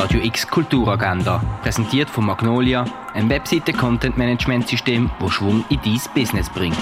Radio X Kulturagenda, präsentiert von Magnolia, ein Webseite-Content-Management-System, das Schwung in dein Business bringt.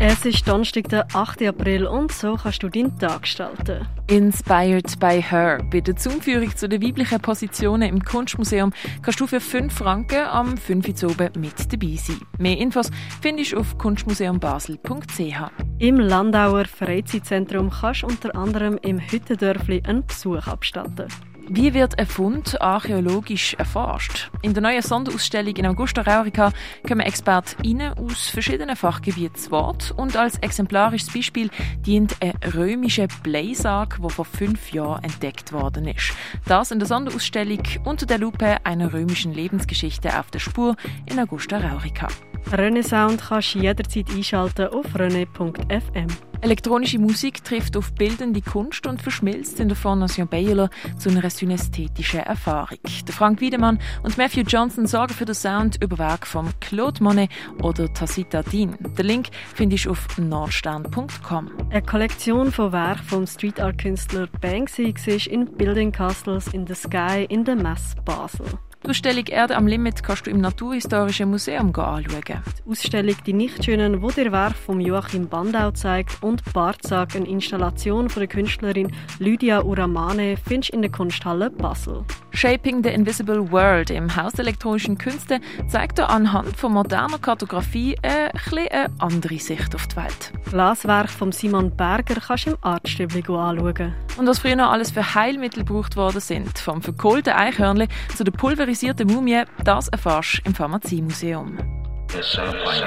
Es ist Donnerstag, der 8. April und so kannst du deinen Tag gestalten. Inspired by Her. Bei der Zumführung zu den weiblichen Positionen im Kunstmuseum kannst du für 5 Franken am 5. Uhr oben mit dabei sein. Mehr Infos findest du auf kunstmuseumbasel.ch. Im Landauer Freizeitzentrum kannst du unter anderem im Hüttendörfli einen Besuch abstatten. Wie wird ein Fund archäologisch erforscht? In der neuen Sonderausstellung in Augusta Raurica kommen ExpertInnen aus verschiedenen Fachgebieten zu Wort und als exemplarisches Beispiel dient ein römischer Bleisarg, der vor fünf Jahren entdeckt worden ist. Das in der Sonderausstellung unter der Lupe einer römischen Lebensgeschichte auf der Spur in Augusta Raurica. Renaissance kannst du jederzeit einschalten auf rene.fm. Elektronische Musik trifft auf bildende Kunst und verschmilzt in der Fondation Baylor zu einer synästhetischen Erfahrung. Der Frank Wiedemann und Matthew Johnson sorgen für den Sound über Werk von Claude Monet oder Tacita Dean. Den Link findest du auf nordstern.com. Eine Kollektion von Werken vom Street Art Künstler Banksy war in Building Castles in the Sky in der Mess Basel. Die Ausstellung Erde am Limit kannst du im Naturhistorischen Museum anschauen. Die Ausstellung Die Nichtschönen, wo der Werk von Joachim Bandau zeigt und Barzag, eine Installation von der Künstlerin Lydia Uramane, findest du in der Kunsthalle Basel. Shaping the Invisible World im Haus der elektronischen Künste zeigt dir anhand von moderner Kartografie eine, eine andere Sicht auf die Welt. Glaswerk von Simon Berger kannst du im Artstübli anschauen. Und was früher noch alles für Heilmittel gebraucht worden sind, vom verkohlten Eichhörnchen zu der pulverisierten Mumie, das erfährst du im Pharmaziemuseum.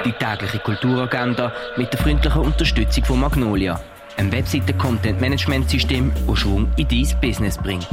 Die tägliche Kulturagenda mit der freundlichen Unterstützung von Magnolia, einem Webseite-Content-Management-System, das Schwung in dein Business bringt.